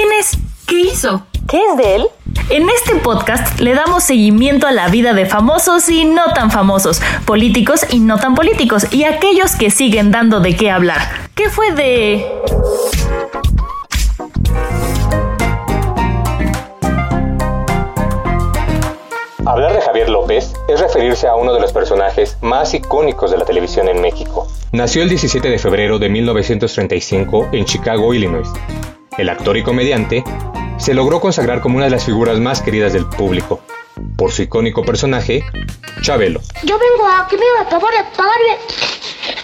¿Quién es? ¿Qué hizo? ¿Qué es de él? En este podcast le damos seguimiento a la vida de famosos y no tan famosos, políticos y no tan políticos, y aquellos que siguen dando de qué hablar. ¿Qué fue de... Hablar de Javier López es referirse a uno de los personajes más icónicos de la televisión en México. Nació el 17 de febrero de 1935 en Chicago, Illinois. El actor y comediante se logró consagrar como una de las figuras más queridas del público, por su icónico personaje, Chabelo. Yo vengo a que me haga favor de pagarme,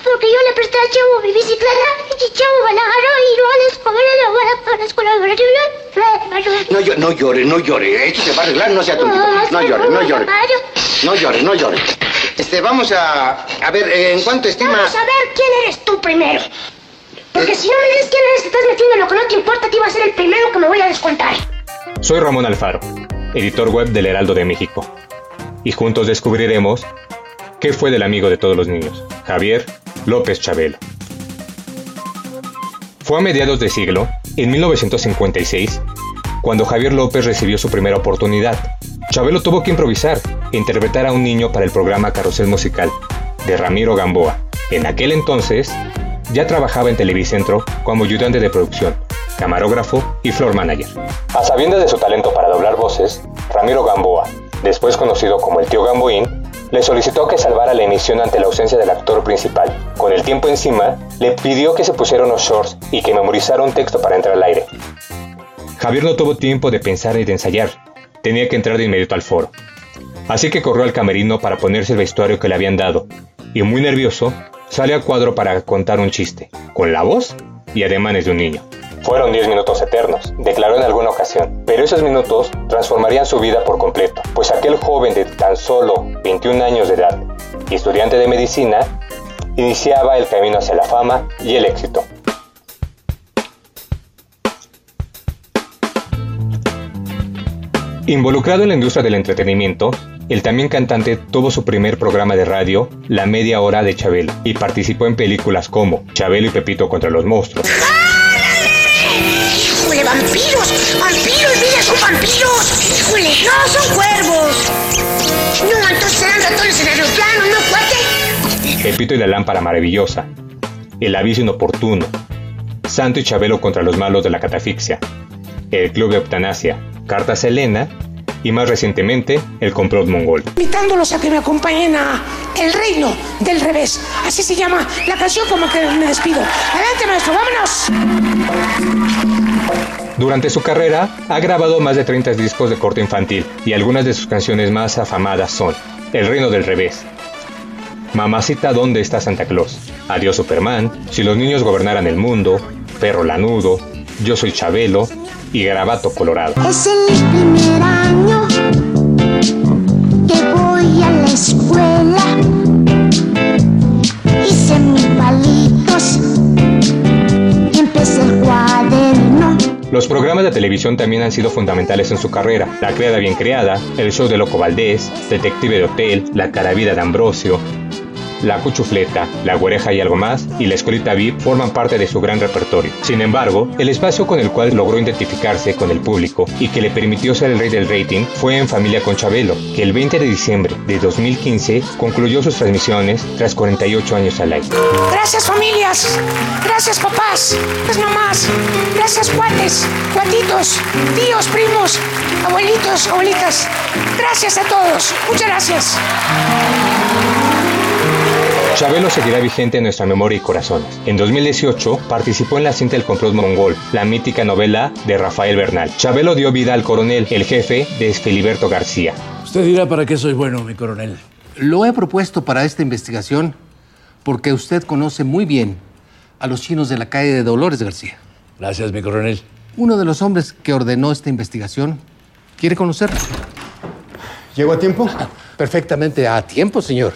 porque yo le presté a Chavo mi bicicleta y Chavo me la agarró y no les pagaré la bala para la escuela No, yo, no llore, no llore. Esto se va a arreglar, no sea tontito. No llore, no llore. No llore, no llore. Este, vamos a... A ver, ¿en cuánto estima...? Vamos a ver quién eres tú primero. Porque si no me dices quién eres, te estás metiendo en lo que no te importa, te iba a ser el primero que me voy a descontar. Soy Ramón Alfaro, editor web del Heraldo de México. Y juntos descubriremos qué fue del amigo de todos los niños, Javier López Chabelo. Fue a mediados de siglo, en 1956, cuando Javier López recibió su primera oportunidad. Chabelo tuvo que improvisar e interpretar a un niño para el programa Carrusel Musical, de Ramiro Gamboa. En aquel entonces, ya trabajaba en Televicentro como ayudante de producción, camarógrafo y floor manager. A sabiendas de su talento para doblar voces, Ramiro Gamboa, después conocido como el tío Gamboín, le solicitó que salvara la emisión ante la ausencia del actor principal. Con el tiempo encima, le pidió que se pusiera unos shorts y que memorizara un texto para entrar al aire. Javier no tuvo tiempo de pensar y de ensayar. Tenía que entrar de inmediato al foro. Así que corrió al camerino para ponerse el vestuario que le habían dado, y muy nervioso, salió a cuadro para contar un chiste, con la voz y ademanes de un niño. Fueron 10 minutos eternos, declaró en alguna ocasión, pero esos minutos transformarían su vida por completo, pues aquel joven de tan solo 21 años de edad y estudiante de medicina iniciaba el camino hacia la fama y el éxito. Involucrado en la industria del entretenimiento, el también cantante tuvo su primer programa de radio, La Media Hora de Chabelo, y participó en películas como Chabelo y Pepito contra los monstruos. ¡Híjole, vampiros! ¡Vampiros! ¡Mira, son vampiros! ¡Híjole! ¡No, son cuervos! No, entonces serán ratones en aeroplano, ¿no, cuate? Pepito y la lámpara maravillosa, El aviso inoportuno, Santo y Chabelo contra los malos de la catafixia, El club de eutanasia, Carta Selena y más recientemente el complot mongol. Invitándolos a que me acompañen a El Reino del Revés. Así se llama la canción como que me despido. Adelante maestro, vámonos. Durante su carrera ha grabado más de 30 discos de corte infantil y algunas de sus canciones más afamadas son El Reino del Revés, Mamacita, ¿dónde está Santa Claus? Adiós Superman, Si los niños gobernaran el mundo, Perro Lanudo, Yo soy Chabelo y Garabato Colorado. Es el primer año voy a la escuela. Hice mis palitos empecé el cuaderno. Los programas de televisión también han sido fundamentales en su carrera. La Criada Bien Creada, El Show de Loco Valdés, Detective de Hotel, La Caravida de Ambrosio, la Cuchufleta, La Güereja y algo más, y La Escolita VIP forman parte de su gran repertorio. Sin embargo, el espacio con el cual logró identificarse con el público y que le permitió ser el rey del rating fue en Familia con Chabelo, que el 20 de diciembre de 2015 concluyó sus transmisiones tras 48 años al aire. Gracias familias, gracias papás, gracias mamás, gracias cuates, cuatitos, tíos, primos, abuelitos, abuelitas. Gracias a todos, muchas gracias. Chabelo seguirá vigente en nuestra memoria y corazones. En 2018 participó en la cinta El complot mongol, la mítica novela de Rafael Bernal. Chabelo dio vida al coronel, el jefe de Filiberto García. Usted dirá para qué soy bueno, mi coronel. Lo he propuesto para esta investigación porque usted conoce muy bien a los chinos de la calle de Dolores García. Gracias, mi coronel. Uno de los hombres que ordenó esta investigación quiere conocerlo. ¿Llego a tiempo? Perfectamente a tiempo, señor.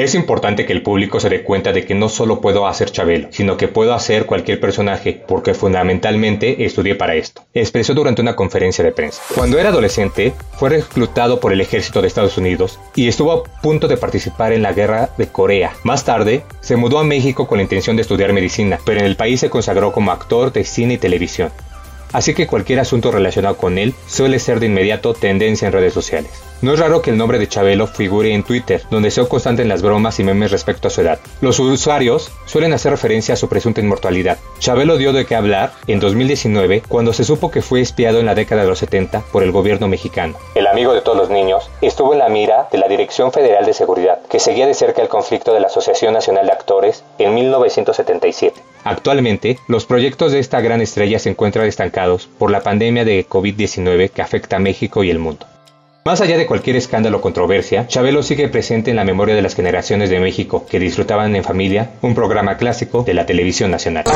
Es importante que el público se dé cuenta de que no solo puedo hacer Chabelo, sino que puedo hacer cualquier personaje, porque fundamentalmente estudié para esto. Expresó durante una conferencia de prensa. Cuando era adolescente, fue reclutado por el ejército de Estados Unidos y estuvo a punto de participar en la guerra de Corea. Más tarde, se mudó a México con la intención de estudiar medicina, pero en el país se consagró como actor de cine y televisión. Así que cualquier asunto relacionado con él suele ser de inmediato tendencia en redes sociales. No es raro que el nombre de Chabelo figure en Twitter, donde se constante en las bromas y memes respecto a su edad. Los usuarios suelen hacer referencia a su presunta inmortalidad. Chabelo dio de qué hablar en 2019 cuando se supo que fue espiado en la década de los 70 por el gobierno mexicano. El amigo de todos los niños estuvo en la mira de la Dirección Federal de Seguridad, que seguía de cerca el conflicto de la Asociación Nacional de Actores en 1977. Actualmente, los proyectos de esta gran estrella se encuentran estancados por la pandemia de COVID-19 que afecta a México y el mundo. Más allá de cualquier escándalo o controversia, Chabelo sigue presente en la memoria de las generaciones de México que disfrutaban en familia un programa clásico de la televisión nacional.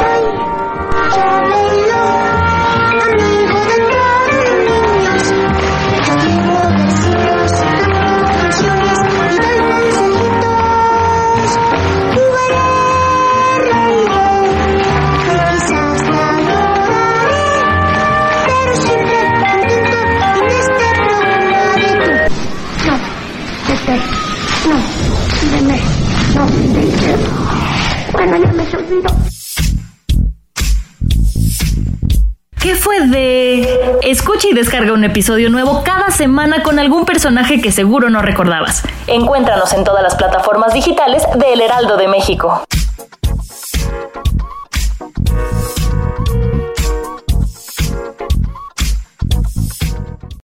¿Qué fue de...? Escucha y descarga un episodio nuevo cada semana con algún personaje que seguro no recordabas. Encuéntranos en todas las plataformas digitales de El Heraldo de México.